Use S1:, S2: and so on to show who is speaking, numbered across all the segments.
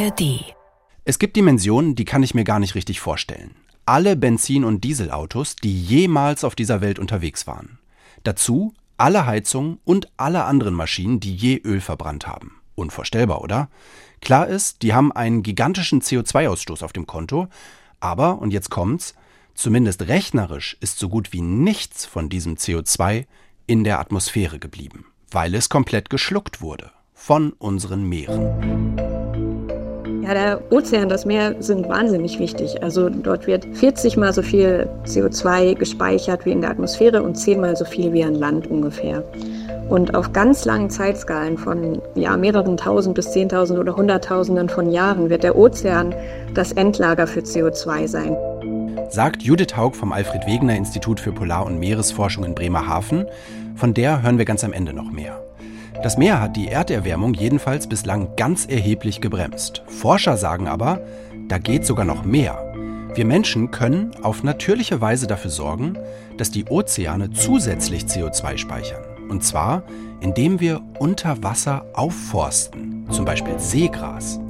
S1: ARD.
S2: Es gibt Dimensionen, die kann ich mir gar nicht richtig vorstellen. Alle Benzin- und Dieselautos, die jemals auf dieser Welt unterwegs waren. Dazu alle Heizungen und alle anderen Maschinen, die je Öl verbrannt haben. Unvorstellbar, oder? Klar ist, die haben einen gigantischen CO2-Ausstoß auf dem Konto, aber, und jetzt kommt's, zumindest rechnerisch ist so gut wie nichts von diesem CO2 in der Atmosphäre geblieben, weil es komplett geschluckt wurde von unseren Meeren.
S3: Ja, der Ozean, das Meer sind wahnsinnig wichtig. Also dort wird 40 mal so viel CO2 gespeichert wie in der Atmosphäre und 10 mal so viel wie an Land ungefähr. Und auf ganz langen Zeitskalen von ja, mehreren tausend bis zehntausend oder hunderttausenden von Jahren wird der Ozean das Endlager für CO2 sein.
S2: Sagt Judith Haug vom Alfred Wegener Institut für Polar- und Meeresforschung in Bremerhaven. Von der hören wir ganz am Ende noch mehr. Das Meer hat die Erderwärmung jedenfalls bislang ganz erheblich gebremst. Forscher sagen aber, da geht sogar noch mehr. Wir Menschen können auf natürliche Weise dafür sorgen, dass die Ozeane zusätzlich CO2 speichern. Und zwar, indem wir unter Wasser aufforsten, zum Beispiel Seegras.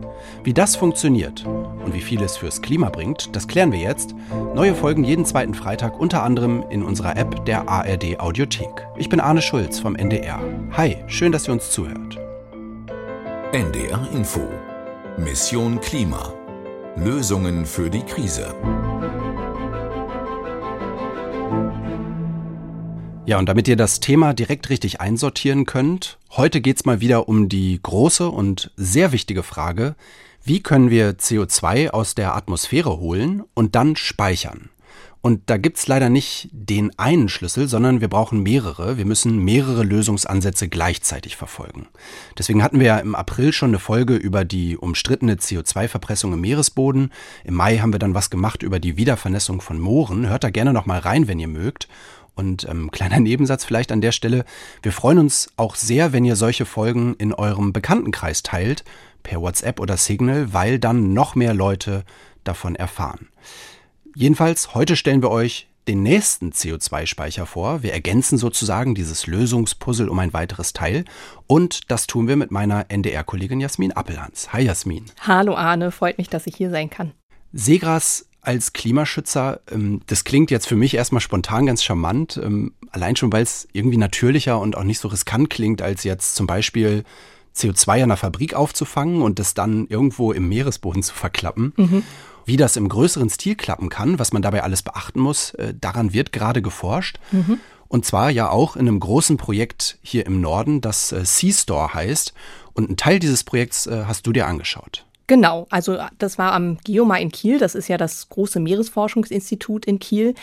S2: Wie das funktioniert und wie viel es fürs Klima bringt, das klären wir jetzt. Neue Folgen jeden zweiten Freitag, unter anderem in unserer App der ARD Audiothek. Ich bin Arne Schulz vom NDR. Hi, schön, dass ihr uns zuhört.
S1: NDR Info. Mission Klima. Lösungen für die Krise.
S2: Ja, und damit ihr das Thema direkt richtig einsortieren könnt, heute geht es mal wieder um die große und sehr wichtige Frage, wie können wir CO2 aus der Atmosphäre holen und dann speichern? Und da gibt's leider nicht den einen Schlüssel, sondern wir brauchen mehrere. Wir müssen mehrere Lösungsansätze gleichzeitig verfolgen. Deswegen hatten wir ja im April schon eine Folge über die umstrittene CO2-Verpressung im Meeresboden. Im Mai haben wir dann was gemacht über die Wiedervernässung von Mooren. Hört da gerne noch mal rein, wenn ihr mögt. Und ähm, kleiner Nebensatz vielleicht an der Stelle. Wir freuen uns auch sehr, wenn ihr solche Folgen in eurem Bekanntenkreis teilt, per WhatsApp oder Signal, weil dann noch mehr Leute davon erfahren. Jedenfalls, heute stellen wir euch den nächsten CO2-Speicher vor. Wir ergänzen sozusagen dieses Lösungspuzzle um ein weiteres Teil. Und das tun wir mit meiner NDR-Kollegin Jasmin Appelhans. Hi Jasmin.
S4: Hallo Arne, freut mich, dass ich hier sein kann.
S2: Seegras als Klimaschützer, ähm, das klingt jetzt für mich erstmal spontan ganz charmant, ähm, allein schon, weil es irgendwie natürlicher und auch nicht so riskant klingt, als jetzt zum Beispiel CO2 in einer Fabrik aufzufangen und das dann irgendwo im Meeresboden zu verklappen. Mhm. Wie das im größeren Stil klappen kann, was man dabei alles beachten muss, äh, daran wird gerade geforscht. Mhm. Und zwar ja auch in einem großen Projekt hier im Norden, das äh, Sea Store heißt. Und einen Teil dieses Projekts äh, hast du dir angeschaut.
S4: Genau, also das war am Geoma in Kiel, das ist ja das große Meeresforschungsinstitut in Kiel.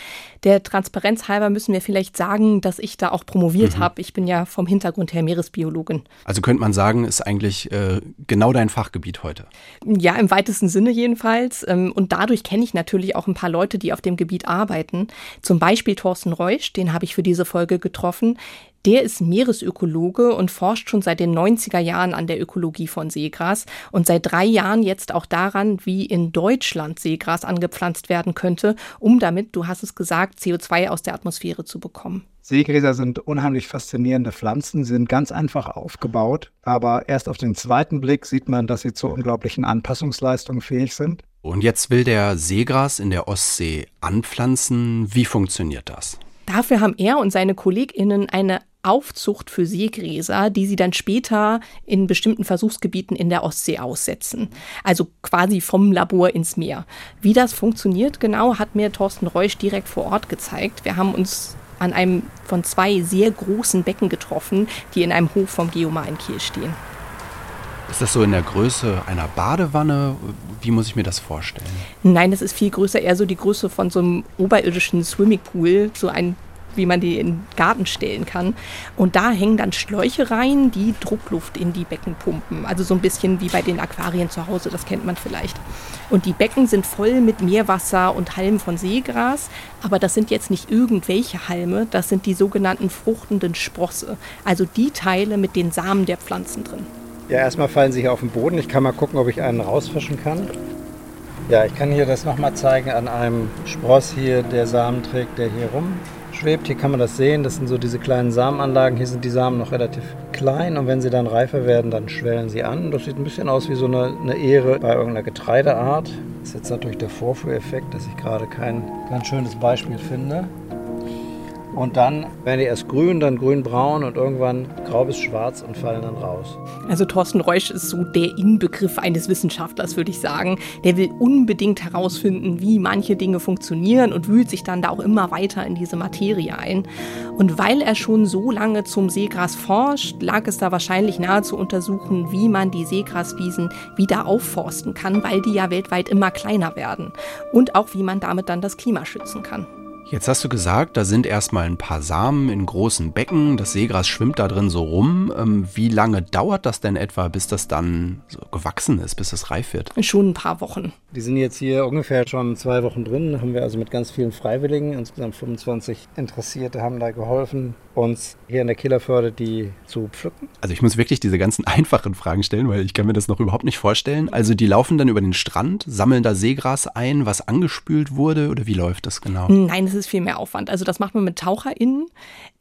S4: Der Transparenz halber müssen wir vielleicht sagen, dass ich da auch promoviert mhm. habe. Ich bin ja vom Hintergrund her Meeresbiologin.
S2: Also könnte man sagen, ist eigentlich äh, genau dein Fachgebiet heute.
S4: Ja, im weitesten Sinne jedenfalls. Ähm, und dadurch kenne ich natürlich auch ein paar Leute, die auf dem Gebiet arbeiten. Zum Beispiel Thorsten Reusch, den habe ich für diese Folge getroffen. Der ist Meeresökologe und forscht schon seit den 90er Jahren an der Ökologie von Seegras und seit drei Jahren jetzt auch daran, wie in Deutschland Seegras angepflanzt werden könnte, um damit, du hast es gesagt, CO2 aus der Atmosphäre zu bekommen.
S5: Seegräser sind unheimlich faszinierende Pflanzen, sind ganz einfach aufgebaut, aber erst auf den zweiten Blick sieht man, dass sie zu unglaublichen Anpassungsleistungen fähig sind.
S2: Und jetzt will der Seegras in der Ostsee anpflanzen. Wie funktioniert das?
S4: Dafür haben er und seine KollegInnen eine Aufzucht für Seegräser, die sie dann später in bestimmten Versuchsgebieten in der Ostsee aussetzen. Also quasi vom Labor ins Meer. Wie das funktioniert genau, hat mir Thorsten Reusch direkt vor Ort gezeigt. Wir haben uns an einem von zwei sehr großen Becken getroffen, die in einem Hof vom Geomar in Kiel stehen.
S2: Ist das so in der Größe einer Badewanne? Wie muss ich mir das vorstellen?
S4: Nein, das ist viel größer, eher so die Größe von so einem oberirdischen Swimmingpool, so ein wie man die in den Garten stellen kann. Und da hängen dann Schläuche rein, die Druckluft in die Becken pumpen. Also so ein bisschen wie bei den Aquarien zu Hause, das kennt man vielleicht. Und die Becken sind voll mit Meerwasser und Halmen von Seegras. Aber das sind jetzt nicht irgendwelche Halme, das sind die sogenannten fruchtenden Sprosse. Also die Teile mit den Samen der Pflanzen drin.
S5: Ja, erstmal fallen sie hier auf den Boden. Ich kann mal gucken, ob ich einen rausfischen kann. Ja, ich kann hier das nochmal zeigen an einem Spross hier, der Samen trägt, der hier schwebt. Hier kann man das sehen. Das sind so diese kleinen Samenanlagen. Hier sind die Samen noch relativ klein und wenn sie dann reifer werden, dann schwellen sie an. Das sieht ein bisschen aus wie so eine, eine Ähre bei irgendeiner Getreideart. Das ist jetzt natürlich der Vorführeffekt, dass ich gerade kein ganz schönes Beispiel finde. Und dann werden die erst grün, dann grün-braun und irgendwann grau bis schwarz und fallen dann raus.
S4: Also Thorsten Reusch ist so der Inbegriff eines Wissenschaftlers, würde ich sagen. Der will unbedingt herausfinden, wie manche Dinge funktionieren und wühlt sich dann da auch immer weiter in diese Materie ein. Und weil er schon so lange zum Seegras forscht, lag es da wahrscheinlich nahe zu untersuchen, wie man die Seegraswiesen wieder aufforsten kann, weil die ja weltweit immer kleiner werden. Und auch wie man damit dann das Klima schützen kann.
S2: Jetzt hast du gesagt, da sind erstmal ein paar Samen in großen Becken, das Seegras schwimmt da drin so rum. Ähm, wie lange dauert das denn etwa, bis das dann so gewachsen ist, bis es reif wird?
S4: Schon ein paar Wochen.
S5: Die sind jetzt hier ungefähr schon zwei Wochen drin. Da haben wir also mit ganz vielen Freiwilligen, insgesamt 25 Interessierte, haben da geholfen, uns hier in der Killerförde die zu pflücken.
S2: Also ich muss wirklich diese ganzen einfachen Fragen stellen, weil ich kann mir das noch überhaupt nicht vorstellen. Also die laufen dann über den Strand, sammeln da Seegras ein, was angespült wurde oder wie läuft das genau?
S4: Nein, es ist viel mehr Aufwand. Also das macht man mit TaucherInnen.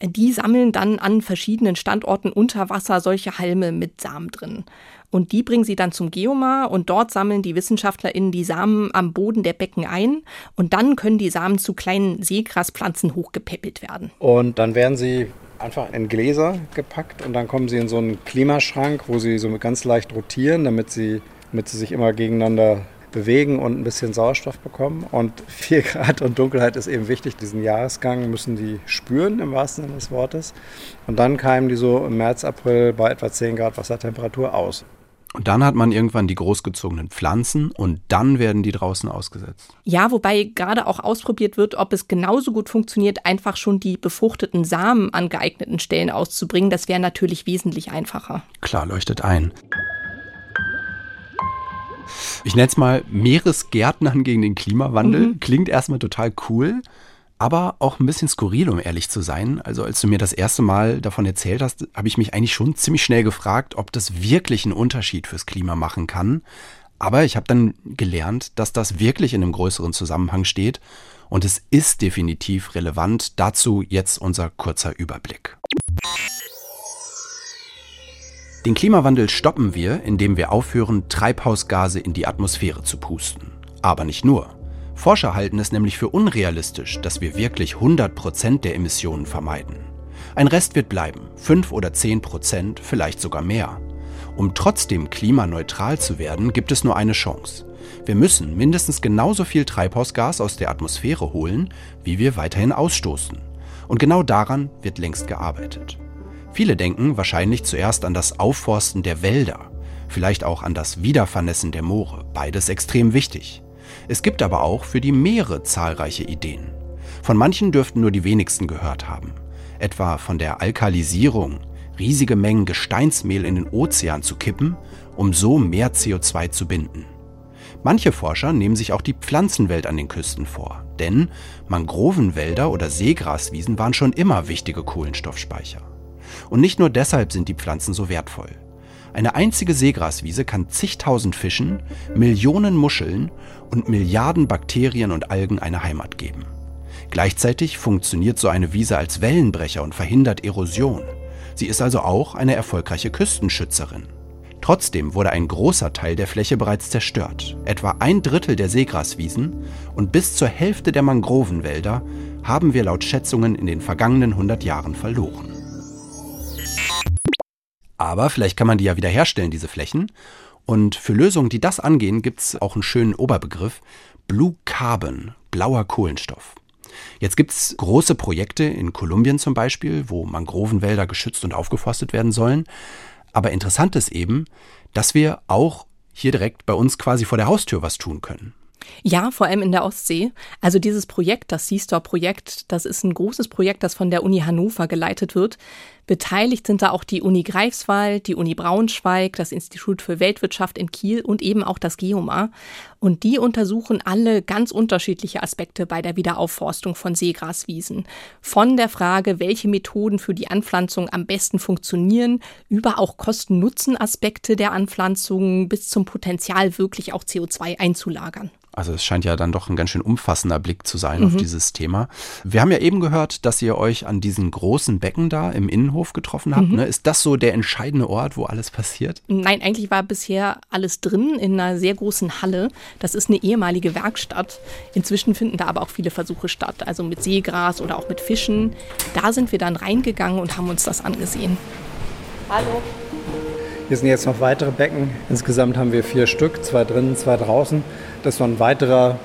S4: Die sammeln dann an verschiedenen Standorten unter Wasser solche Halme mit Samen drin. Und die bringen sie dann zum Geomar und dort sammeln die WissenschaftlerInnen die Samen am Boden der Becken ein und dann können die Samen zu kleinen Seegraspflanzen hochgepäppelt werden.
S5: Und dann werden sie einfach in Gläser gepackt und dann kommen sie in so einen Klimaschrank, wo sie so ganz leicht rotieren, damit sie, damit sie sich immer gegeneinander bewegen und ein bisschen Sauerstoff bekommen. Und 4 Grad und Dunkelheit ist eben wichtig. Diesen Jahresgang müssen die spüren, im wahrsten Sinne des Wortes. Und dann keimen die so im März, April bei etwa 10 Grad Wassertemperatur aus.
S2: Und dann hat man irgendwann die großgezogenen Pflanzen und dann werden die draußen ausgesetzt.
S4: Ja, wobei gerade auch ausprobiert wird, ob es genauso gut funktioniert, einfach schon die befruchteten Samen an geeigneten Stellen auszubringen. Das wäre natürlich wesentlich einfacher.
S2: Klar, leuchtet ein. Ich nenne es mal Meeresgärtnern gegen den Klimawandel. Mhm. Klingt erstmal total cool, aber auch ein bisschen skurril, um ehrlich zu sein. Also als du mir das erste Mal davon erzählt hast, habe ich mich eigentlich schon ziemlich schnell gefragt, ob das wirklich einen Unterschied fürs Klima machen kann. Aber ich habe dann gelernt, dass das wirklich in einem größeren Zusammenhang steht und es ist definitiv relevant. Dazu jetzt unser kurzer Überblick. Den Klimawandel stoppen wir, indem wir aufhören, Treibhausgase in die Atmosphäre zu pusten. Aber nicht nur. Forscher halten es nämlich für unrealistisch, dass wir wirklich 100% der Emissionen vermeiden. Ein Rest wird bleiben, 5 oder 10%, vielleicht sogar mehr. Um trotzdem klimaneutral zu werden, gibt es nur eine Chance. Wir müssen mindestens genauso viel Treibhausgas aus der Atmosphäre holen, wie wir weiterhin ausstoßen. Und genau daran wird längst gearbeitet. Viele denken wahrscheinlich zuerst an das Aufforsten der Wälder, vielleicht auch an das Wiedervernässen der Moore, beides extrem wichtig. Es gibt aber auch für die Meere zahlreiche Ideen. Von manchen dürften nur die wenigsten gehört haben, etwa von der Alkalisierung, riesige Mengen Gesteinsmehl in den Ozean zu kippen, um so mehr CO2 zu binden. Manche Forscher nehmen sich auch die Pflanzenwelt an den Küsten vor, denn Mangrovenwälder oder Seegraswiesen waren schon immer wichtige Kohlenstoffspeicher. Und nicht nur deshalb sind die Pflanzen so wertvoll. Eine einzige Seegraswiese kann zigtausend Fischen, Millionen Muscheln und Milliarden Bakterien und Algen eine Heimat geben. Gleichzeitig funktioniert so eine Wiese als Wellenbrecher und verhindert Erosion. Sie ist also auch eine erfolgreiche Küstenschützerin. Trotzdem wurde ein großer Teil der Fläche bereits zerstört. Etwa ein Drittel der Seegraswiesen und bis zur Hälfte der Mangrovenwälder haben wir laut Schätzungen in den vergangenen 100 Jahren verloren. Aber vielleicht kann man die ja wiederherstellen, diese Flächen. Und für Lösungen, die das angehen, gibt es auch einen schönen Oberbegriff. Blue Carbon, blauer Kohlenstoff. Jetzt gibt es große Projekte in Kolumbien zum Beispiel, wo Mangrovenwälder geschützt und aufgeforstet werden sollen. Aber interessant ist eben, dass wir auch hier direkt bei uns quasi vor der Haustür was tun können.
S4: Ja, vor allem in der Ostsee. Also dieses Projekt, das Seastore-Projekt, das ist ein großes Projekt, das von der Uni Hannover geleitet wird. Beteiligt sind da auch die Uni Greifswald, die Uni Braunschweig, das Institut für Weltwirtschaft in Kiel und eben auch das Geomar. Und die untersuchen alle ganz unterschiedliche Aspekte bei der Wiederaufforstung von Seegraswiesen. Von der Frage, welche Methoden für die Anpflanzung am besten funktionieren, über auch Kosten-Nutzen-Aspekte der Anpflanzung bis zum Potenzial, wirklich auch CO2 einzulagern.
S2: Also es scheint ja dann doch ein ganz schön umfassender Blick zu sein mhm. auf dieses Thema. Wir haben ja eben gehört, dass ihr euch an diesen großen Becken da im Innenhof getroffen habt. Mhm. Ne? Ist das so der entscheidende Ort, wo alles passiert?
S4: Nein, eigentlich war bisher alles drin in einer sehr großen Halle. Das ist eine ehemalige Werkstatt. Inzwischen finden da aber auch viele Versuche statt, also mit Seegras oder auch mit Fischen. Da sind wir dann reingegangen und haben uns das angesehen.
S5: Hallo. Hier sind jetzt noch weitere Becken. Insgesamt haben wir vier Stück, zwei drinnen, zwei draußen. Das ist noch ein weiterer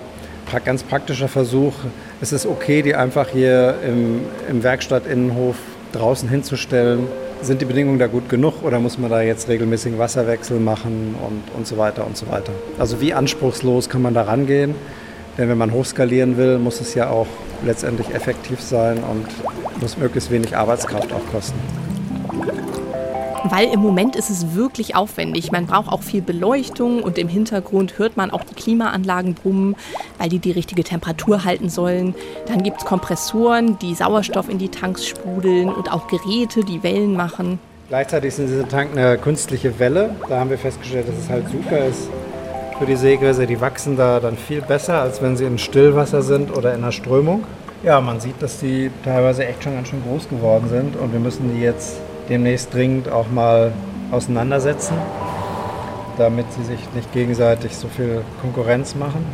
S5: ganz praktischer Versuch. Es ist okay, die einfach hier im, im Werkstattinnenhof draußen hinzustellen. Sind die Bedingungen da gut genug oder muss man da jetzt regelmäßigen Wasserwechsel machen und, und so weiter und so weiter? Also wie anspruchslos kann man da rangehen? Denn wenn man hochskalieren will, muss es ja auch letztendlich effektiv sein und muss möglichst wenig Arbeitskraft auch kosten.
S4: Weil im Moment ist es wirklich aufwendig. Man braucht auch viel Beleuchtung und im Hintergrund hört man auch die Klimaanlagen brummen, weil die die richtige Temperatur halten sollen. Dann gibt es Kompressoren, die Sauerstoff in die Tanks sprudeln und auch Geräte, die Wellen machen.
S5: Gleichzeitig sind diese Tank eine künstliche Welle. Da haben wir festgestellt, dass es halt super ist für die Seegräser. Die wachsen da dann viel besser, als wenn sie in Stillwasser sind oder in der Strömung. Ja, man sieht, dass die teilweise echt schon ganz schön groß geworden sind und wir müssen die jetzt demnächst dringend auch mal auseinandersetzen, damit sie sich nicht gegenseitig so viel Konkurrenz machen.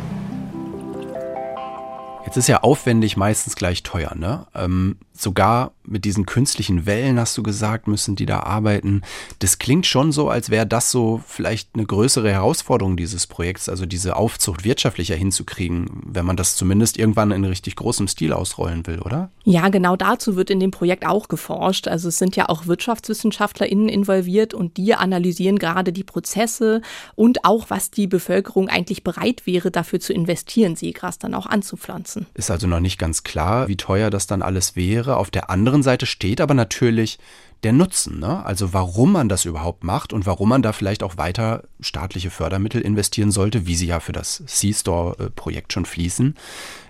S2: Jetzt ist ja aufwendig meistens gleich teuer, ne? Ähm, sogar mit diesen künstlichen Wellen, hast du gesagt, müssen die da arbeiten. Das klingt schon so, als wäre das so vielleicht eine größere Herausforderung dieses Projekts, also diese Aufzucht wirtschaftlicher hinzukriegen, wenn man das zumindest irgendwann in richtig großem Stil ausrollen will, oder?
S4: Ja, genau dazu wird in dem Projekt auch geforscht. Also es sind ja auch WirtschaftswissenschaftlerInnen involviert und die analysieren gerade die Prozesse und auch, was die Bevölkerung eigentlich bereit wäre, dafür zu investieren, Seegras dann auch anzupflanzen.
S2: Ist also noch nicht ganz klar, wie teuer das dann alles wäre. Karriere. Auf der anderen Seite steht aber natürlich der Nutzen, ne? also warum man das überhaupt macht und warum man da vielleicht auch weiter staatliche Fördermittel investieren sollte, wie sie ja für das C-Store-Projekt schon fließen.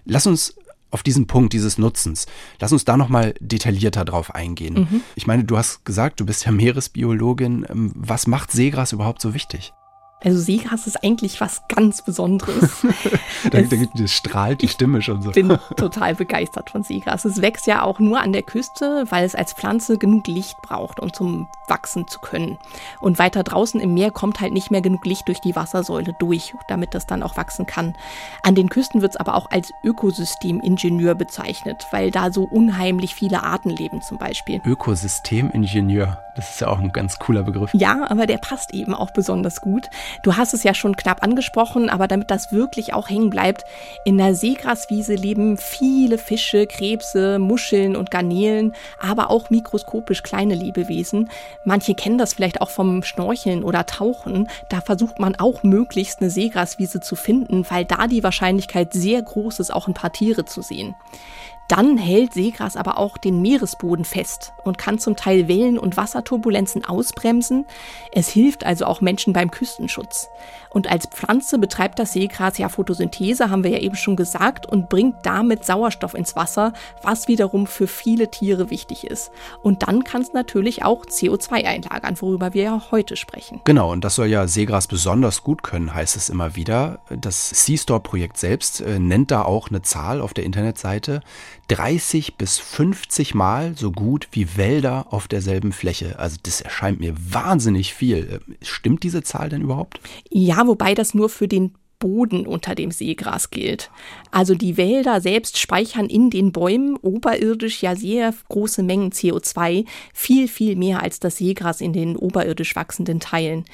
S2: Lass uns auf diesen Punkt dieses Nutzens. Lass uns da nochmal detaillierter drauf eingehen. Mhm. Ich meine, du hast gesagt, du bist ja Meeresbiologin. Ähm, was macht Seegras überhaupt so wichtig?
S4: Also Seegras ist eigentlich was ganz Besonderes.
S2: da, da, da strahlt die Stimme schon so.
S4: Ich bin total begeistert von Seegras. Es wächst ja auch nur an der Küste, weil es als Pflanze genug Licht braucht, um zum Wachsen zu können. Und weiter draußen im Meer kommt halt nicht mehr genug Licht durch die Wassersäule durch, damit das dann auch wachsen kann. An den Küsten wird es aber auch als Ökosystemingenieur bezeichnet, weil da so unheimlich viele Arten leben zum Beispiel.
S2: Ökosystemingenieur, das ist ja auch ein ganz cooler Begriff.
S4: Ja, aber der passt eben auch besonders gut. Du hast es ja schon knapp angesprochen, aber damit das wirklich auch hängen bleibt, in der Seegraswiese leben viele Fische, Krebse, Muscheln und Garnelen, aber auch mikroskopisch kleine Lebewesen. Manche kennen das vielleicht auch vom Schnorcheln oder Tauchen. Da versucht man auch möglichst eine Seegraswiese zu finden, weil da die Wahrscheinlichkeit sehr groß ist, auch ein paar Tiere zu sehen. Dann hält Seegras aber auch den Meeresboden fest und kann zum Teil Wellen- und Wasserturbulenzen ausbremsen. Es hilft also auch Menschen beim Küstenschutz. Und als Pflanze betreibt das Seegras ja Photosynthese, haben wir ja eben schon gesagt, und bringt damit Sauerstoff ins Wasser, was wiederum für viele Tiere wichtig ist. Und dann kann es natürlich auch CO2 einlagern, worüber wir ja heute sprechen.
S2: Genau, und das soll ja Seegras besonders gut können, heißt es immer wieder. Das Seastore-Projekt selbst äh, nennt da auch eine Zahl auf der Internetseite. 30 bis 50 Mal so gut wie Wälder auf derselben Fläche. Also das erscheint mir wahnsinnig viel. Stimmt diese Zahl denn überhaupt?
S4: Ja, wobei das nur für den Boden unter dem Seegras gilt. Also die Wälder selbst speichern in den Bäumen oberirdisch ja sehr große Mengen CO2, viel, viel mehr als das Seegras in den oberirdisch wachsenden Teilen.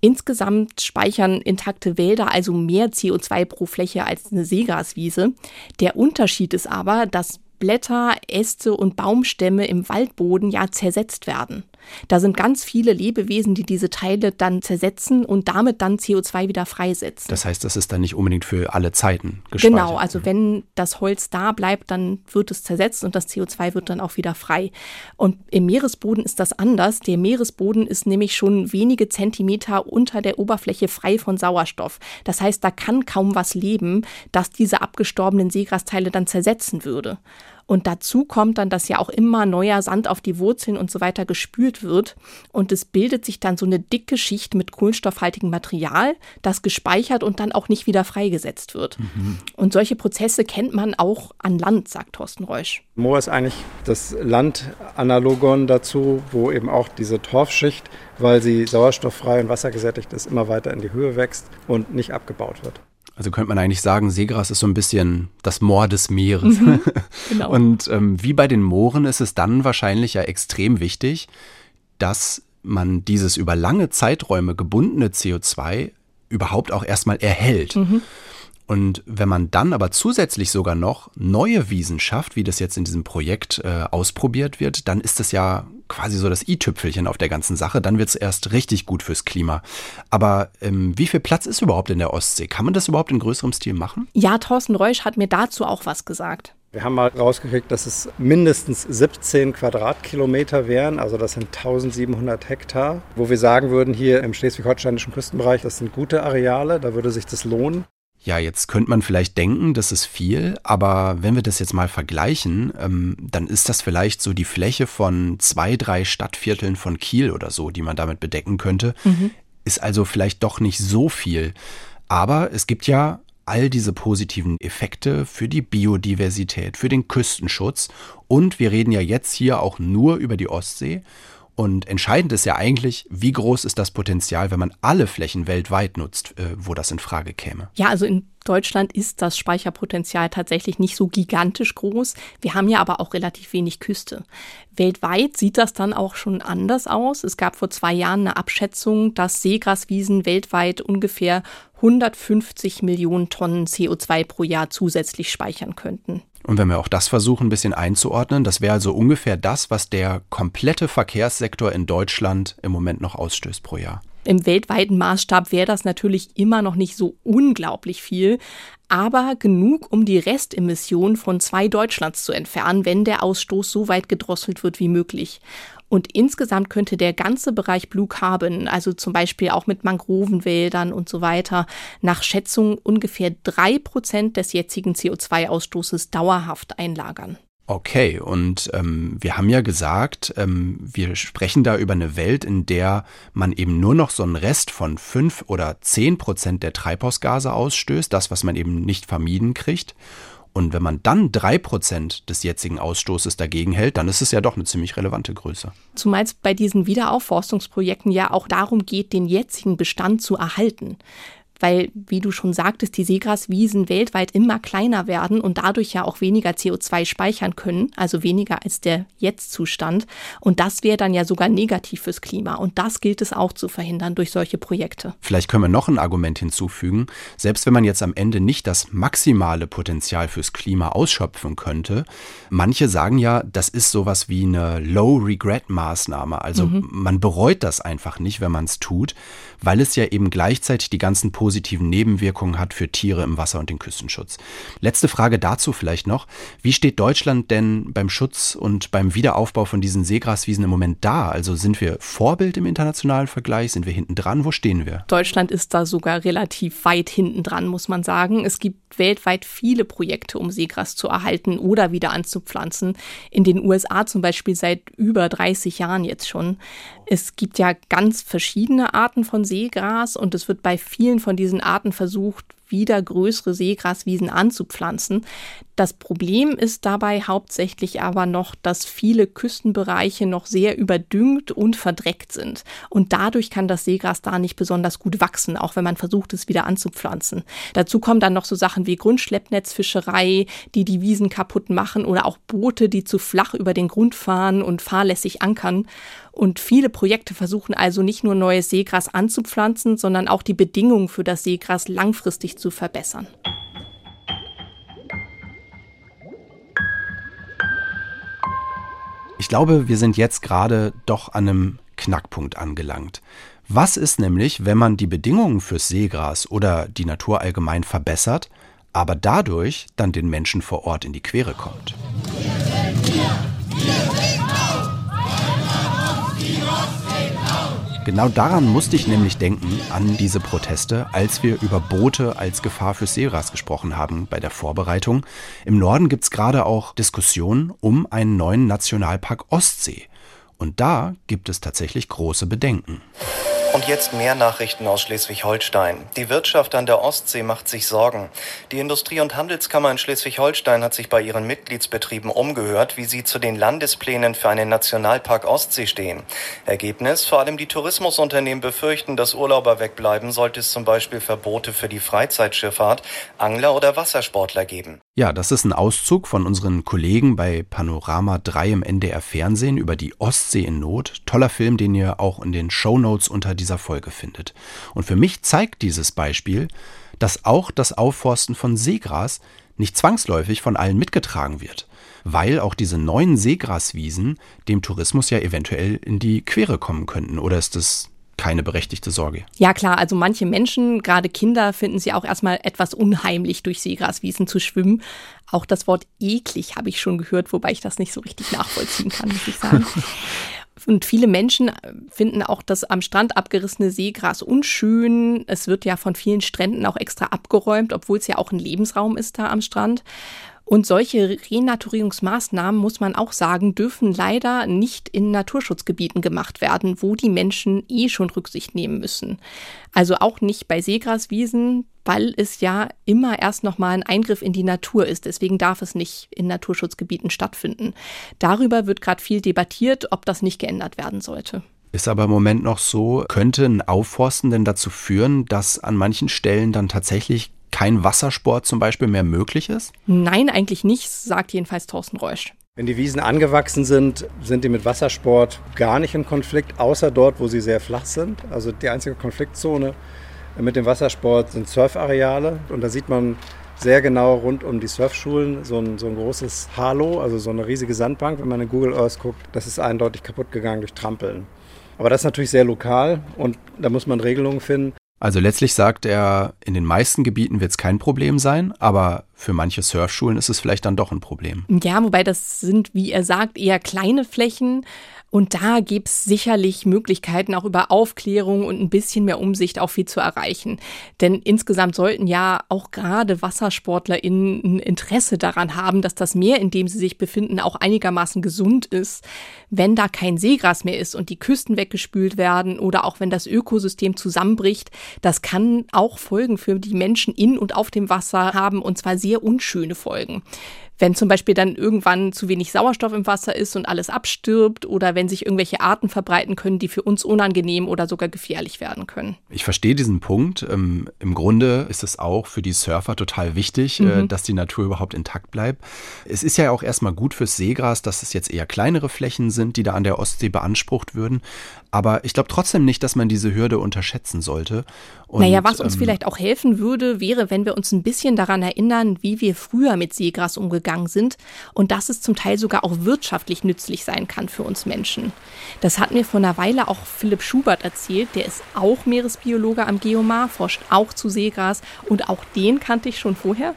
S4: Insgesamt speichern intakte Wälder also mehr CO2 pro Fläche als eine Seegraswiese. Der Unterschied ist aber, dass Blätter, Äste und Baumstämme im Waldboden ja zersetzt werden. Da sind ganz viele Lebewesen, die diese Teile dann zersetzen und damit dann CO2 wieder freisetzen.
S2: Das heißt, das ist dann nicht unbedingt für alle Zeiten gespeichert.
S4: Genau, also wenn das Holz da bleibt, dann wird es zersetzt und das CO2 wird dann auch wieder frei. Und im Meeresboden ist das anders. Der Meeresboden ist nämlich schon wenige Zentimeter unter der Oberfläche frei von Sauerstoff. Das heißt, da kann kaum was leben, das diese abgestorbenen Seegrasteile dann zersetzen würde. Und dazu kommt dann, dass ja auch immer neuer Sand auf die Wurzeln und so weiter gespült wird. Und es bildet sich dann so eine dicke Schicht mit kohlenstoffhaltigem Material, das gespeichert und dann auch nicht wieder freigesetzt wird. Mhm. Und solche Prozesse kennt man auch an Land, sagt Thorsten Reusch.
S5: Moor ist eigentlich das Landanalogon dazu, wo eben auch diese Torfschicht, weil sie sauerstofffrei und wassergesättigt ist, immer weiter in die Höhe wächst und nicht abgebaut wird.
S2: Also könnte man eigentlich sagen, Seegras ist so ein bisschen das Moor des Meeres. Mhm, genau. Und ähm, wie bei den Mooren ist es dann wahrscheinlich ja extrem wichtig, dass man dieses über lange Zeiträume gebundene CO2 überhaupt auch erstmal erhält. Mhm. Und wenn man dann aber zusätzlich sogar noch neue Wiesen schafft, wie das jetzt in diesem Projekt äh, ausprobiert wird, dann ist das ja quasi so das i-Tüpfelchen auf der ganzen Sache. Dann wird es erst richtig gut fürs Klima. Aber ähm, wie viel Platz ist überhaupt in der Ostsee? Kann man das überhaupt in größerem Stil machen?
S4: Ja, Thorsten Reusch hat mir dazu auch was gesagt.
S5: Wir haben mal rausgekriegt, dass es mindestens 17 Quadratkilometer wären, also das sind 1700 Hektar, wo wir sagen würden, hier im schleswig-holsteinischen Küstenbereich, das sind gute Areale, da würde sich das lohnen.
S2: Ja, jetzt könnte man vielleicht denken, das ist viel, aber wenn wir das jetzt mal vergleichen, ähm, dann ist das vielleicht so die Fläche von zwei, drei Stadtvierteln von Kiel oder so, die man damit bedecken könnte. Mhm. Ist also vielleicht doch nicht so viel. Aber es gibt ja all diese positiven Effekte für die Biodiversität, für den Küstenschutz und wir reden ja jetzt hier auch nur über die Ostsee. Und entscheidend ist ja eigentlich, wie groß ist das Potenzial, wenn man alle Flächen weltweit nutzt, äh, wo das in Frage käme.
S4: Ja, also in Deutschland ist das Speicherpotenzial tatsächlich nicht so gigantisch groß. Wir haben ja aber auch relativ wenig Küste. Weltweit sieht das dann auch schon anders aus. Es gab vor zwei Jahren eine Abschätzung, dass Seegraswiesen weltweit ungefähr 150 Millionen Tonnen CO2 pro Jahr zusätzlich speichern könnten.
S2: Und wenn wir auch das versuchen, ein bisschen einzuordnen, das wäre also ungefähr das, was der komplette Verkehrssektor in Deutschland im Moment noch ausstößt pro Jahr.
S4: Im weltweiten Maßstab wäre das natürlich immer noch nicht so unglaublich viel, aber genug, um die Restemissionen von zwei Deutschlands zu entfernen, wenn der Ausstoß so weit gedrosselt wird wie möglich. Und insgesamt könnte der ganze Bereich Blue Carbon, also zum Beispiel auch mit Mangrovenwäldern und so weiter, nach Schätzung ungefähr drei Prozent des jetzigen CO2-Ausstoßes dauerhaft einlagern.
S2: Okay, und ähm, wir haben ja gesagt, ähm, wir sprechen da über eine Welt, in der man eben nur noch so einen Rest von fünf oder zehn Prozent der Treibhausgase ausstößt, das, was man eben nicht vermieden kriegt. Und wenn man dann drei Prozent des jetzigen Ausstoßes dagegen hält, dann ist es ja doch eine ziemlich relevante Größe.
S4: Zumal es bei diesen Wiederaufforstungsprojekten ja auch darum geht, den jetzigen Bestand zu erhalten weil, wie du schon sagtest, die Seegraswiesen weltweit immer kleiner werden und dadurch ja auch weniger CO2 speichern können, also weniger als der Jetzt-Zustand. Und das wäre dann ja sogar negativ fürs Klima. Und das gilt es auch zu verhindern durch solche Projekte.
S2: Vielleicht können wir noch ein Argument hinzufügen. Selbst wenn man jetzt am Ende nicht das maximale Potenzial fürs Klima ausschöpfen könnte, manche sagen ja, das ist sowas wie eine Low-Regret-Maßnahme. Also mhm. man bereut das einfach nicht, wenn man es tut, weil es ja eben gleichzeitig die ganzen positiven Nebenwirkungen hat für Tiere im Wasser und den Küstenschutz. Letzte Frage dazu vielleicht noch. Wie steht Deutschland denn beim Schutz und beim Wiederaufbau von diesen Seegraswiesen im Moment da? Also sind wir Vorbild im internationalen Vergleich? Sind wir hinten dran? Wo stehen wir?
S4: Deutschland ist da sogar relativ weit hinten dran, muss man sagen. Es gibt weltweit viele Projekte, um Seegras zu erhalten oder wieder anzupflanzen. In den USA zum Beispiel seit über 30 Jahren jetzt schon. Es gibt ja ganz verschiedene Arten von Seegras und es wird bei vielen von diesen Arten versucht, wieder größere Seegraswiesen anzupflanzen. Das Problem ist dabei hauptsächlich aber noch, dass viele Küstenbereiche noch sehr überdüngt und verdreckt sind. Und dadurch kann das Seegras da nicht besonders gut wachsen, auch wenn man versucht, es wieder anzupflanzen. Dazu kommen dann noch so Sachen wie Grundschleppnetzfischerei, die die Wiesen kaputt machen oder auch Boote, die zu flach über den Grund fahren und fahrlässig ankern. Und viele Projekte versuchen also nicht nur neues Seegras anzupflanzen, sondern auch die Bedingungen für das Seegras langfristig zu verbessern.
S2: Ich glaube, wir sind jetzt gerade doch an einem Knackpunkt angelangt. Was ist nämlich, wenn man die Bedingungen fürs Seegras oder die Natur allgemein verbessert, aber dadurch dann den Menschen vor Ort in die Quere kommt? Wir sind hier, wir sind auf, Genau daran musste ich nämlich denken, an diese Proteste, als wir über Boote als Gefahr für Seegras gesprochen haben bei der Vorbereitung. Im Norden gibt es gerade auch Diskussionen um einen neuen Nationalpark Ostsee. Und da gibt es tatsächlich große Bedenken.
S6: Und jetzt mehr Nachrichten aus Schleswig-Holstein. Die Wirtschaft an der Ostsee macht sich Sorgen. Die Industrie- und Handelskammer in Schleswig-Holstein hat sich bei ihren Mitgliedsbetrieben umgehört, wie sie zu den Landesplänen für einen Nationalpark Ostsee stehen. Ergebnis, vor allem die Tourismusunternehmen befürchten, dass Urlauber wegbleiben, sollte es zum Beispiel Verbote für die Freizeitschifffahrt, Angler oder Wassersportler geben.
S2: Ja, das ist ein Auszug von unseren Kollegen bei Panorama 3 im NDR Fernsehen über die Ostsee in Not. Toller Film, den ihr auch in den Shownotes unter dieser Folge findet. Und für mich zeigt dieses Beispiel, dass auch das Aufforsten von Seegras nicht zwangsläufig von allen mitgetragen wird, weil auch diese neuen Seegraswiesen dem Tourismus ja eventuell in die Quere kommen könnten. Oder ist das keine berechtigte Sorge.
S4: Ja klar, also manche Menschen, gerade Kinder, finden sie auch erstmal etwas unheimlich, durch Seegraswiesen zu schwimmen. Auch das Wort eklig habe ich schon gehört, wobei ich das nicht so richtig nachvollziehen kann, muss ich sagen. Und viele Menschen finden auch das am Strand abgerissene Seegras unschön. Es wird ja von vielen Stränden auch extra abgeräumt, obwohl es ja auch ein Lebensraum ist da am Strand. Und solche Renaturierungsmaßnahmen, muss man auch sagen, dürfen leider nicht in Naturschutzgebieten gemacht werden, wo die Menschen eh schon Rücksicht nehmen müssen. Also auch nicht bei Seegraswiesen, weil es ja immer erst nochmal ein Eingriff in die Natur ist. Deswegen darf es nicht in Naturschutzgebieten stattfinden. Darüber wird gerade viel debattiert, ob das nicht geändert werden sollte.
S2: Ist aber im Moment noch so, könnte ein Aufforsten denn dazu führen, dass an manchen Stellen dann tatsächlich kein Wassersport zum Beispiel mehr möglich ist?
S4: Nein, eigentlich nicht, sagt jedenfalls Thorsten Reusch.
S5: Wenn die Wiesen angewachsen sind, sind die mit Wassersport gar nicht in Konflikt, außer dort, wo sie sehr flach sind. Also die einzige Konfliktzone mit dem Wassersport sind Surfareale. Und da sieht man sehr genau rund um die Surfschulen so ein, so ein großes Halo, also so eine riesige Sandbank. Wenn man in Google Earth guckt, das ist eindeutig kaputt gegangen durch Trampeln. Aber das ist natürlich sehr lokal und da muss man Regelungen finden.
S2: Also letztlich sagt er, in den meisten Gebieten wird es kein Problem sein, aber für manche Surfschulen ist es vielleicht dann doch ein Problem.
S4: Ja, wobei das sind, wie er sagt, eher kleine Flächen. Und da gibt es sicherlich Möglichkeiten, auch über Aufklärung und ein bisschen mehr Umsicht auch viel zu erreichen. Denn insgesamt sollten ja auch gerade WassersportlerInnen ein Interesse daran haben, dass das Meer, in dem sie sich befinden, auch einigermaßen gesund ist. Wenn da kein Seegras mehr ist und die Küsten weggespült werden oder auch wenn das Ökosystem zusammenbricht, das kann auch Folgen für die Menschen in und auf dem Wasser haben und zwar sehr unschöne Folgen wenn zum Beispiel dann irgendwann zu wenig Sauerstoff im Wasser ist und alles abstirbt oder wenn sich irgendwelche Arten verbreiten können, die für uns unangenehm oder sogar gefährlich werden können.
S2: Ich verstehe diesen Punkt. Ähm, Im Grunde ist es auch für die Surfer total wichtig, äh, mhm. dass die Natur überhaupt intakt bleibt. Es ist ja auch erstmal gut fürs Seegras, dass es jetzt eher kleinere Flächen sind, die da an der Ostsee beansprucht würden. Aber ich glaube trotzdem nicht, dass man diese Hürde unterschätzen sollte.
S4: Und, naja, was uns ähm, vielleicht auch helfen würde, wäre, wenn wir uns ein bisschen daran erinnern, wie wir früher mit Seegras umgegangen sind und dass es zum Teil sogar auch wirtschaftlich nützlich sein kann für uns Menschen. Das hat mir vor einer Weile auch Philipp Schubert erzählt, der ist auch Meeresbiologe am Geomar, forscht auch zu Seegras und auch den kannte ich schon vorher.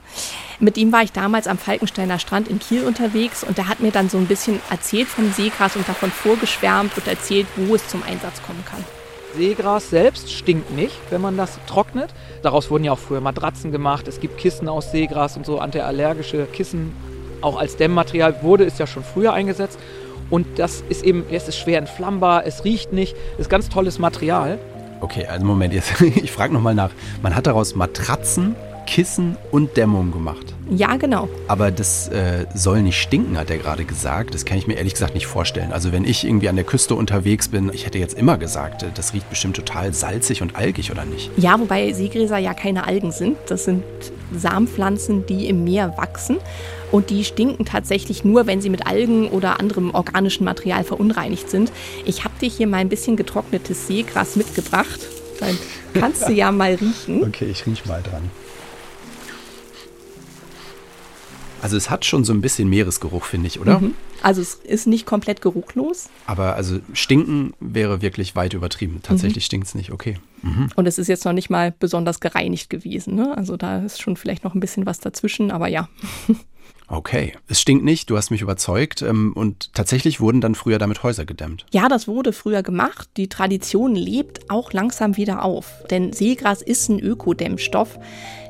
S4: Mit ihm war ich damals am Falkensteiner Strand in Kiel unterwegs und der hat mir dann so ein bisschen erzählt vom Seegras und davon vorgeschwärmt und erzählt, wo es zum Einsatz kommen kann.
S7: Seegras selbst stinkt nicht, wenn man das trocknet. Daraus wurden ja auch früher Matratzen gemacht. Es gibt Kissen aus Seegras und so antiallergische Kissen. Auch als Dämmmaterial wurde es ja schon früher eingesetzt. Und das ist eben, es ist schwer entflammbar, es riecht nicht, es ist ganz tolles Material.
S2: Okay, also Moment, jetzt, ich frage nochmal nach. Man hat daraus Matratzen Kissen und Dämmung gemacht.
S4: Ja, genau.
S2: Aber das äh, soll nicht stinken, hat er gerade gesagt. Das kann ich mir ehrlich gesagt nicht vorstellen. Also wenn ich irgendwie an der Küste unterwegs bin, ich hätte jetzt immer gesagt, äh, das riecht bestimmt total salzig und algig, oder nicht?
S4: Ja, wobei Seegräser ja keine Algen sind. Das sind Samenpflanzen, die im Meer wachsen. Und die stinken tatsächlich nur, wenn sie mit Algen oder anderem organischen Material verunreinigt sind. Ich habe dir hier mal ein bisschen getrocknetes Seegras mitgebracht. Dann kannst du ja mal riechen.
S2: Okay, ich rieche mal dran. Also es hat schon so ein bisschen Meeresgeruch, finde ich, oder? Mhm.
S4: Also es ist nicht komplett geruchlos.
S2: Aber also stinken wäre wirklich weit übertrieben. Tatsächlich mhm. stinkt es nicht, okay.
S4: Mhm. Und es ist jetzt noch nicht mal besonders gereinigt gewesen. Ne? Also da ist schon vielleicht noch ein bisschen was dazwischen, aber ja.
S2: Okay, es stinkt nicht, du hast mich überzeugt. Ähm, und tatsächlich wurden dann früher damit Häuser gedämmt.
S4: Ja, das wurde früher gemacht. Die Tradition lebt auch langsam wieder auf. Denn Seegras ist ein Ökodämmstoff,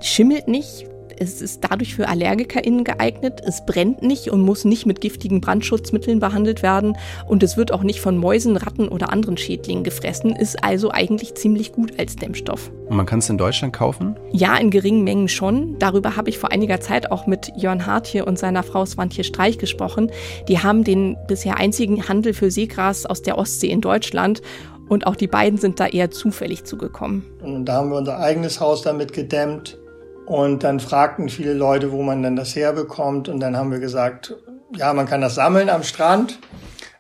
S4: schimmelt nicht, es ist dadurch für AllergikerInnen geeignet. Es brennt nicht und muss nicht mit giftigen Brandschutzmitteln behandelt werden. Und es wird auch nicht von Mäusen, Ratten oder anderen Schädlingen gefressen. Ist also eigentlich ziemlich gut als Dämmstoff.
S2: Und man kann es in Deutschland kaufen?
S4: Ja, in geringen Mengen schon. Darüber habe ich vor einiger Zeit auch mit Jörn Hartje und seiner Frau Swantje Streich gesprochen. Die haben den bisher einzigen Handel für Seegras aus der Ostsee in Deutschland. Und auch die beiden sind da eher zufällig zugekommen.
S8: Und da haben wir unser eigenes Haus damit gedämmt. Und dann fragten viele Leute, wo man denn das herbekommt. Und dann haben wir gesagt, ja, man kann das sammeln am Strand.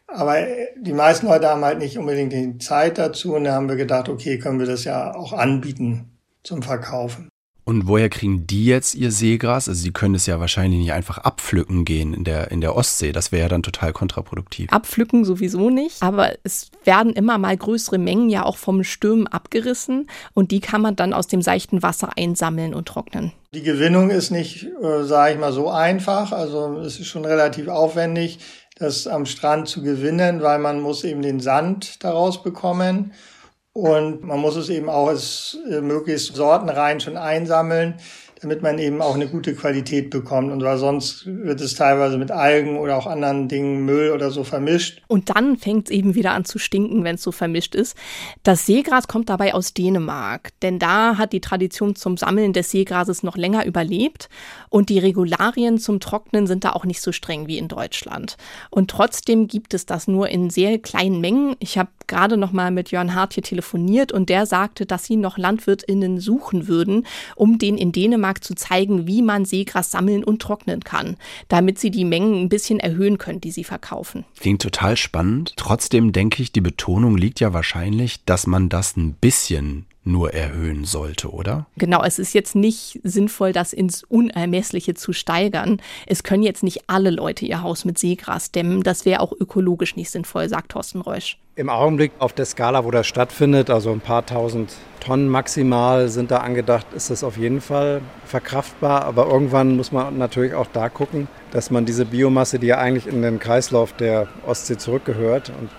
S8: Aber die meisten Leute haben halt nicht unbedingt die Zeit dazu. Und dann haben wir gedacht, okay, können wir das ja auch anbieten zum Verkaufen.
S2: Und woher kriegen die jetzt ihr Seegras? Also sie können es ja wahrscheinlich nicht einfach abpflücken gehen in der, in der Ostsee. Das wäre ja dann total kontraproduktiv.
S4: Abpflücken sowieso nicht, aber es werden immer mal größere Mengen ja auch vom Stürmen abgerissen und die kann man dann aus dem seichten Wasser einsammeln und trocknen.
S8: Die Gewinnung ist nicht, äh, sage ich mal, so einfach. Also es ist schon relativ aufwendig, das am Strand zu gewinnen, weil man muss eben den Sand daraus bekommen. Und man muss es eben auch als äh, möglichst sortenrein schon einsammeln, damit man eben auch eine gute Qualität bekommt. Und weil sonst wird es teilweise mit Algen oder auch anderen Dingen, Müll oder so vermischt.
S4: Und dann fängt es eben wieder an zu stinken, wenn es so vermischt ist. Das Seegras kommt dabei aus Dänemark, denn da hat die Tradition zum Sammeln des Seegrases noch länger überlebt und die Regularien zum Trocknen sind da auch nicht so streng wie in Deutschland. Und trotzdem gibt es das nur in sehr kleinen Mengen. Ich habe gerade noch mal mit Jörn Hartje telefoniert und der sagte, dass sie noch LandwirtInnen suchen würden, um den in Dänemark zu zeigen, wie man Seegras sammeln und trocknen kann, damit sie die Mengen ein bisschen erhöhen können, die sie verkaufen.
S2: Klingt total spannend. Trotzdem denke ich, die Betonung liegt ja wahrscheinlich, dass man das ein bisschen nur erhöhen sollte, oder?
S4: Genau, es ist jetzt nicht sinnvoll, das ins Unermessliche zu steigern. Es können jetzt nicht alle Leute ihr Haus mit Seegras dämmen. Das wäre auch ökologisch nicht sinnvoll, sagt Thorsten Reusch.
S5: Im Augenblick auf der Skala, wo das stattfindet, also ein paar tausend Tonnen maximal sind da angedacht, ist das auf jeden Fall verkraftbar. Aber irgendwann muss man natürlich auch da gucken, dass man diese Biomasse, die ja eigentlich in den Kreislauf der Ostsee zurückgehört und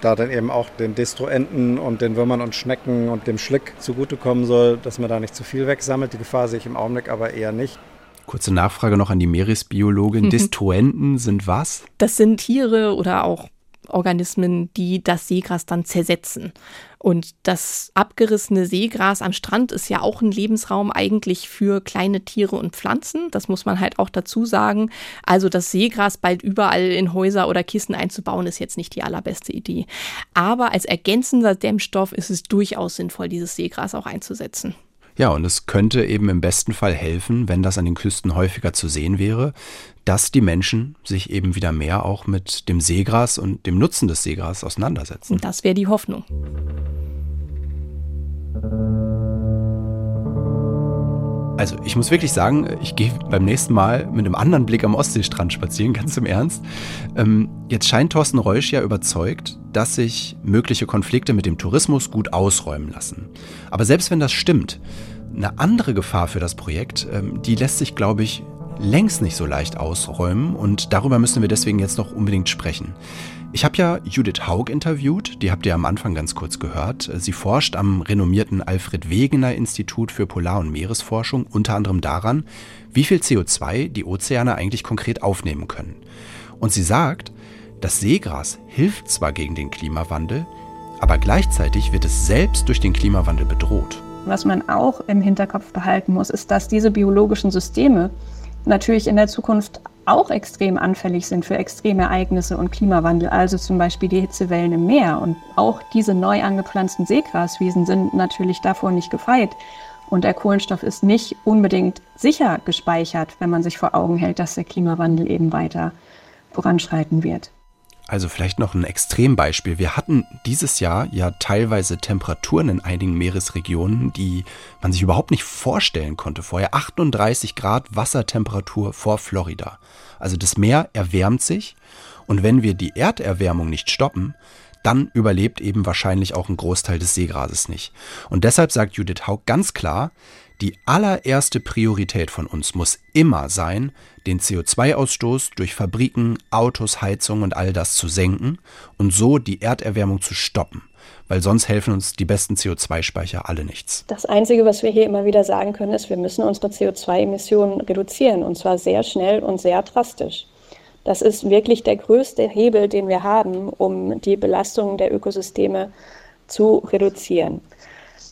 S5: da dann eben auch den Destruenten und den Würmern und Schnecken und dem Schlick zugutekommen soll, dass man da nicht zu viel wegsammelt. Die Gefahr sehe ich im Augenblick aber eher nicht.
S2: Kurze Nachfrage noch an die Meeresbiologin. Mhm. Destruenten sind was?
S4: Das sind Tiere oder auch Organismen, die das Seegras dann zersetzen. Und das abgerissene Seegras am Strand ist ja auch ein Lebensraum eigentlich für kleine Tiere und Pflanzen. Das muss man halt auch dazu sagen. Also das Seegras bald überall in Häuser oder Kissen einzubauen, ist jetzt nicht die allerbeste Idee. Aber als ergänzender Dämmstoff ist es durchaus sinnvoll, dieses Seegras auch einzusetzen.
S2: Ja, und es könnte eben im besten Fall helfen, wenn das an den Küsten häufiger zu sehen wäre, dass die Menschen sich eben wieder mehr auch mit dem Seegras und dem Nutzen des Seegras auseinandersetzen.
S4: Das wäre die Hoffnung.
S2: Also ich muss wirklich sagen, ich gehe beim nächsten Mal mit einem anderen Blick am Ostseestrand spazieren, ganz im Ernst. Ähm, jetzt scheint Thorsten Reusch ja überzeugt, dass sich mögliche Konflikte mit dem Tourismus gut ausräumen lassen. Aber selbst wenn das stimmt, eine andere Gefahr für das Projekt, ähm, die lässt sich, glaube ich, längst nicht so leicht ausräumen und darüber müssen wir deswegen jetzt noch unbedingt sprechen. Ich habe ja Judith Haug interviewt, die habt ihr am Anfang ganz kurz gehört. Sie forscht am renommierten Alfred Wegener Institut für Polar- und Meeresforschung unter anderem daran, wie viel CO2 die Ozeane eigentlich konkret aufnehmen können. Und sie sagt, das Seegras hilft zwar gegen den Klimawandel, aber gleichzeitig wird es selbst durch den Klimawandel bedroht.
S3: Was man auch im Hinterkopf behalten muss, ist, dass diese biologischen Systeme natürlich in der Zukunft auch extrem anfällig sind für extreme Ereignisse und Klimawandel, also zum Beispiel die Hitzewellen im Meer. Und auch diese neu angepflanzten Seegraswiesen sind natürlich davor nicht gefeit. Und der Kohlenstoff ist nicht unbedingt sicher gespeichert, wenn man sich vor Augen hält, dass der Klimawandel eben weiter voranschreiten wird.
S2: Also vielleicht noch ein Extrembeispiel. Wir hatten dieses Jahr ja teilweise Temperaturen in einigen Meeresregionen, die man sich überhaupt nicht vorstellen konnte. Vorher 38 Grad Wassertemperatur vor Florida. Also das Meer erwärmt sich und wenn wir die Erderwärmung nicht stoppen, dann überlebt eben wahrscheinlich auch ein Großteil des Seegrases nicht. Und deshalb sagt Judith Haug ganz klar, Die allererste Priorität von uns muss immer sein, den CO2-Ausstoß durch Fabriken, Autos, Heizung und all das zu senken und so die Erderwärmung zu stoppen weil sonst helfen uns die besten CO2-Speicher alle nichts.
S3: Das Einzige, was wir hier immer wieder sagen können, ist, wir müssen unsere CO2-Emissionen reduzieren und zwar sehr schnell und sehr drastisch. Das ist wirklich der größte Hebel, den wir haben, um die Belastung der Ökosysteme zu reduzieren.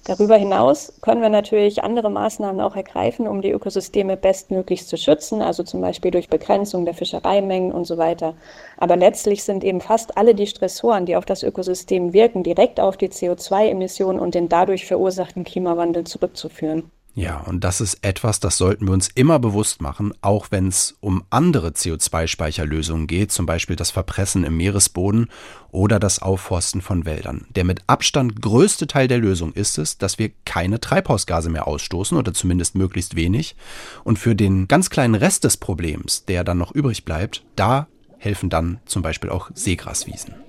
S3: Darüber hinaus können wir natürlich andere Maßnahmen auch ergreifen, um die Ökosysteme bestmöglichst zu schützen, also zum Beispiel durch Begrenzung der Fischereimengen und so weiter. Aber letztlich sind eben fast alle die Stressoren, die auf das Ökosystem wirken, direkt auf die CO2-Emissionen und den dadurch verursachten Klimawandel zurückzuführen.
S2: Ja, und das ist etwas, das sollten wir uns immer bewusst machen, auch wenn es um andere CO2-Speicherlösungen geht, zum Beispiel das Verpressen im Meeresboden oder das Aufforsten von Wäldern. Der mit Abstand größte Teil der Lösung ist es, dass wir keine Treibhausgase mehr ausstoßen oder zumindest möglichst wenig. Und für den ganz kleinen Rest des Problems, der dann noch übrig bleibt, da helfen dann zum Beispiel auch Seegraswiesen.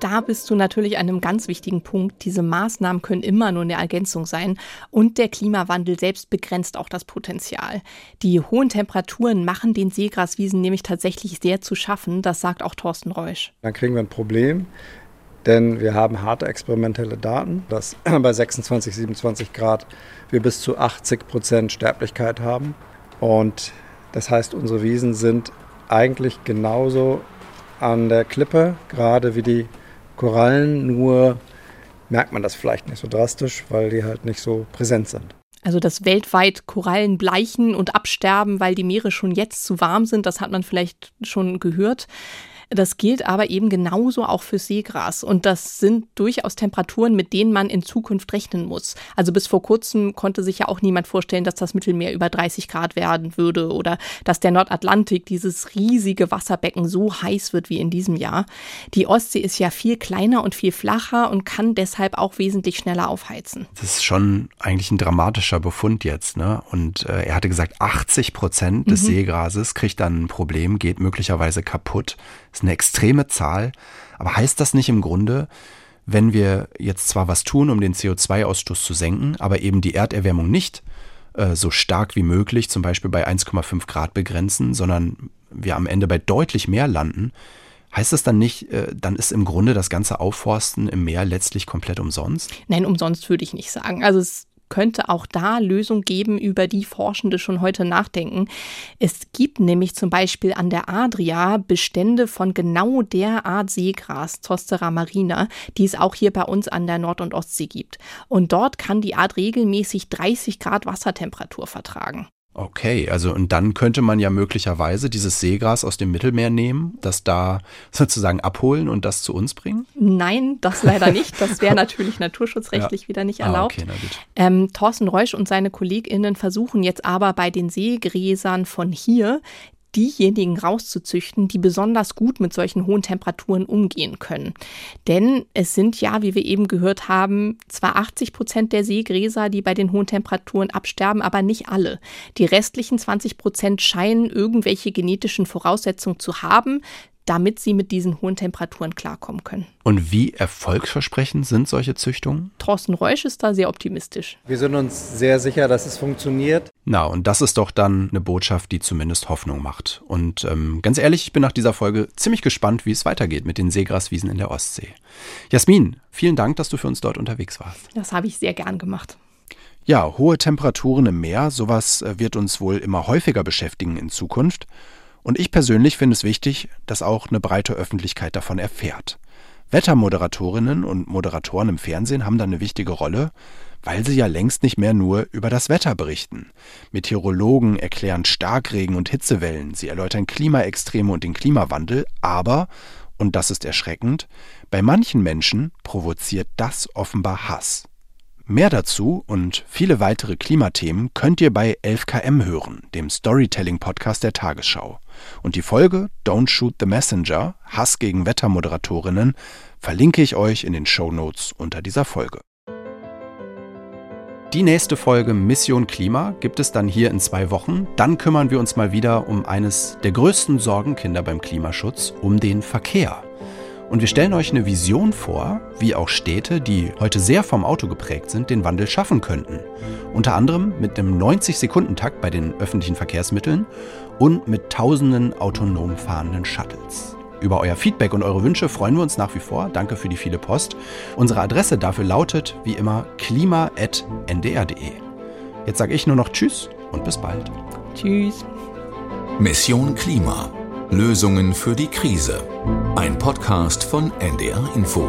S4: Da bist du natürlich an einem ganz wichtigen Punkt. Diese Maßnahmen können immer nur eine Ergänzung sein und der Klimawandel selbst begrenzt auch das Potenzial. Die hohen Temperaturen machen den Seegraswiesen nämlich tatsächlich sehr zu schaffen, das sagt auch Thorsten Reusch.
S5: Dann kriegen wir ein Problem, denn wir haben harte experimentelle Daten, dass bei 26, 27 Grad wir bis zu 80 Prozent Sterblichkeit haben und das heißt, unsere Wiesen sind eigentlich genauso an der Klippe, gerade wie die Korallen, nur merkt man das vielleicht nicht so drastisch, weil die halt nicht so präsent sind.
S4: Also dass weltweit Korallen bleichen und absterben, weil die Meere schon jetzt zu warm sind, das hat man vielleicht schon gehört. Das gilt aber eben genauso auch für Seegras. Und das sind durchaus Temperaturen, mit denen man in Zukunft rechnen muss. Also bis vor kurzem konnte sich ja auch niemand vorstellen, dass das Mittelmeer über 30 Grad werden würde oder dass der Nordatlantik, dieses riesige Wasserbecken, so heiß wird wie in diesem Jahr. Die Ostsee ist ja viel kleiner und viel flacher und kann deshalb auch wesentlich schneller aufheizen.
S2: Das ist schon eigentlich ein dramatischer Befund jetzt. Ne? Und äh, er hatte gesagt, 80 Prozent des mhm. Seegrases kriegt dann ein Problem, geht möglicherweise kaputt. Ist eine extreme Zahl. Aber heißt das nicht im Grunde, wenn wir jetzt zwar was tun, um den CO2-Ausstoß zu senken, aber eben die Erderwärmung nicht äh, so stark wie möglich, zum Beispiel bei 1,5 Grad begrenzen, sondern wir am Ende bei deutlich mehr landen, Heißt das dann nicht, äh, dann ist im Grunde das ganze Aufforsten im Meer letztlich komplett umsonst?
S4: Nein, umsonst würde ich nicht sagen. Also es könnte auch da Lösungen geben, über die Forschende schon heute nachdenken. Es gibt nämlich zum Beispiel an der Adria Bestände von genau der Art Seegras, Zostera marina, die es auch hier bei uns an der Nord- und Ostsee gibt. Und dort kann die Art regelmäßig 30 Grad Wassertemperatur vertragen.
S2: Okay, also und dann könnte man ja möglicherweise dieses Seegras aus dem Mittelmeer nehmen, das da sozusagen abholen und das zu uns bringen?
S4: Nein, das leider nicht. Das wäre natürlich naturschutzrechtlich ja. wieder nicht erlaubt. Ah, okay, ähm, Thorsten Reusch und seine KollegInnen versuchen jetzt aber bei den Seegräsern von hier diejenigen rauszuzüchten, die besonders gut mit solchen hohen Temperaturen umgehen können. Denn es sind ja, wie wir eben gehört haben, zwar 80 Prozent der Seegräser, die bei den hohen Temperaturen absterben, aber nicht alle. Die restlichen 20 Prozent scheinen irgendwelche genetischen Voraussetzungen zu haben, damit sie mit diesen hohen Temperaturen klarkommen können.
S2: Und wie erfolgsversprechend sind solche Züchtungen?
S4: Thorsten Reusch ist da sehr optimistisch.
S5: Wir sind uns sehr sicher, dass es funktioniert.
S2: Na, und das ist doch dann eine Botschaft, die zumindest Hoffnung macht. Und ähm, ganz ehrlich, ich bin nach dieser Folge ziemlich gespannt, wie es weitergeht mit den Seegraswiesen in der Ostsee. Jasmin, vielen Dank, dass du für uns dort unterwegs warst.
S4: Das habe ich sehr gern gemacht.
S2: Ja, hohe Temperaturen im Meer, sowas äh, wird uns wohl immer häufiger beschäftigen in Zukunft. Und ich persönlich finde es wichtig, dass auch eine breite Öffentlichkeit davon erfährt. Wettermoderatorinnen und Moderatoren im Fernsehen haben da eine wichtige Rolle, weil sie ja längst nicht mehr nur über das Wetter berichten. Meteorologen erklären Starkregen und Hitzewellen, sie erläutern Klimaextreme und den Klimawandel, aber, und das ist erschreckend, bei manchen Menschen provoziert das offenbar Hass. Mehr dazu und viele weitere Klimathemen könnt ihr bei 11KM hören, dem Storytelling-Podcast der Tagesschau. Und die Folge Don't Shoot the Messenger, Hass gegen Wettermoderatorinnen, verlinke ich euch in den Show Notes unter dieser Folge. Die nächste Folge Mission Klima gibt es dann hier in zwei Wochen. Dann kümmern wir uns mal wieder um eines der größten Sorgenkinder beim Klimaschutz, um den Verkehr. Und wir stellen euch eine Vision vor, wie auch Städte, die heute sehr vom Auto geprägt sind, den Wandel schaffen könnten. Unter anderem mit einem 90-Sekunden-Takt bei den öffentlichen Verkehrsmitteln und mit tausenden autonom fahrenden Shuttles. Über euer Feedback und eure Wünsche freuen wir uns nach wie vor. Danke für die viele Post. Unsere Adresse dafür lautet wie immer klima.ndr.de. Jetzt sage ich nur noch Tschüss und bis bald.
S4: Tschüss.
S1: Mission Klima. Lösungen für die Krise. Ein Podcast von NDR Info.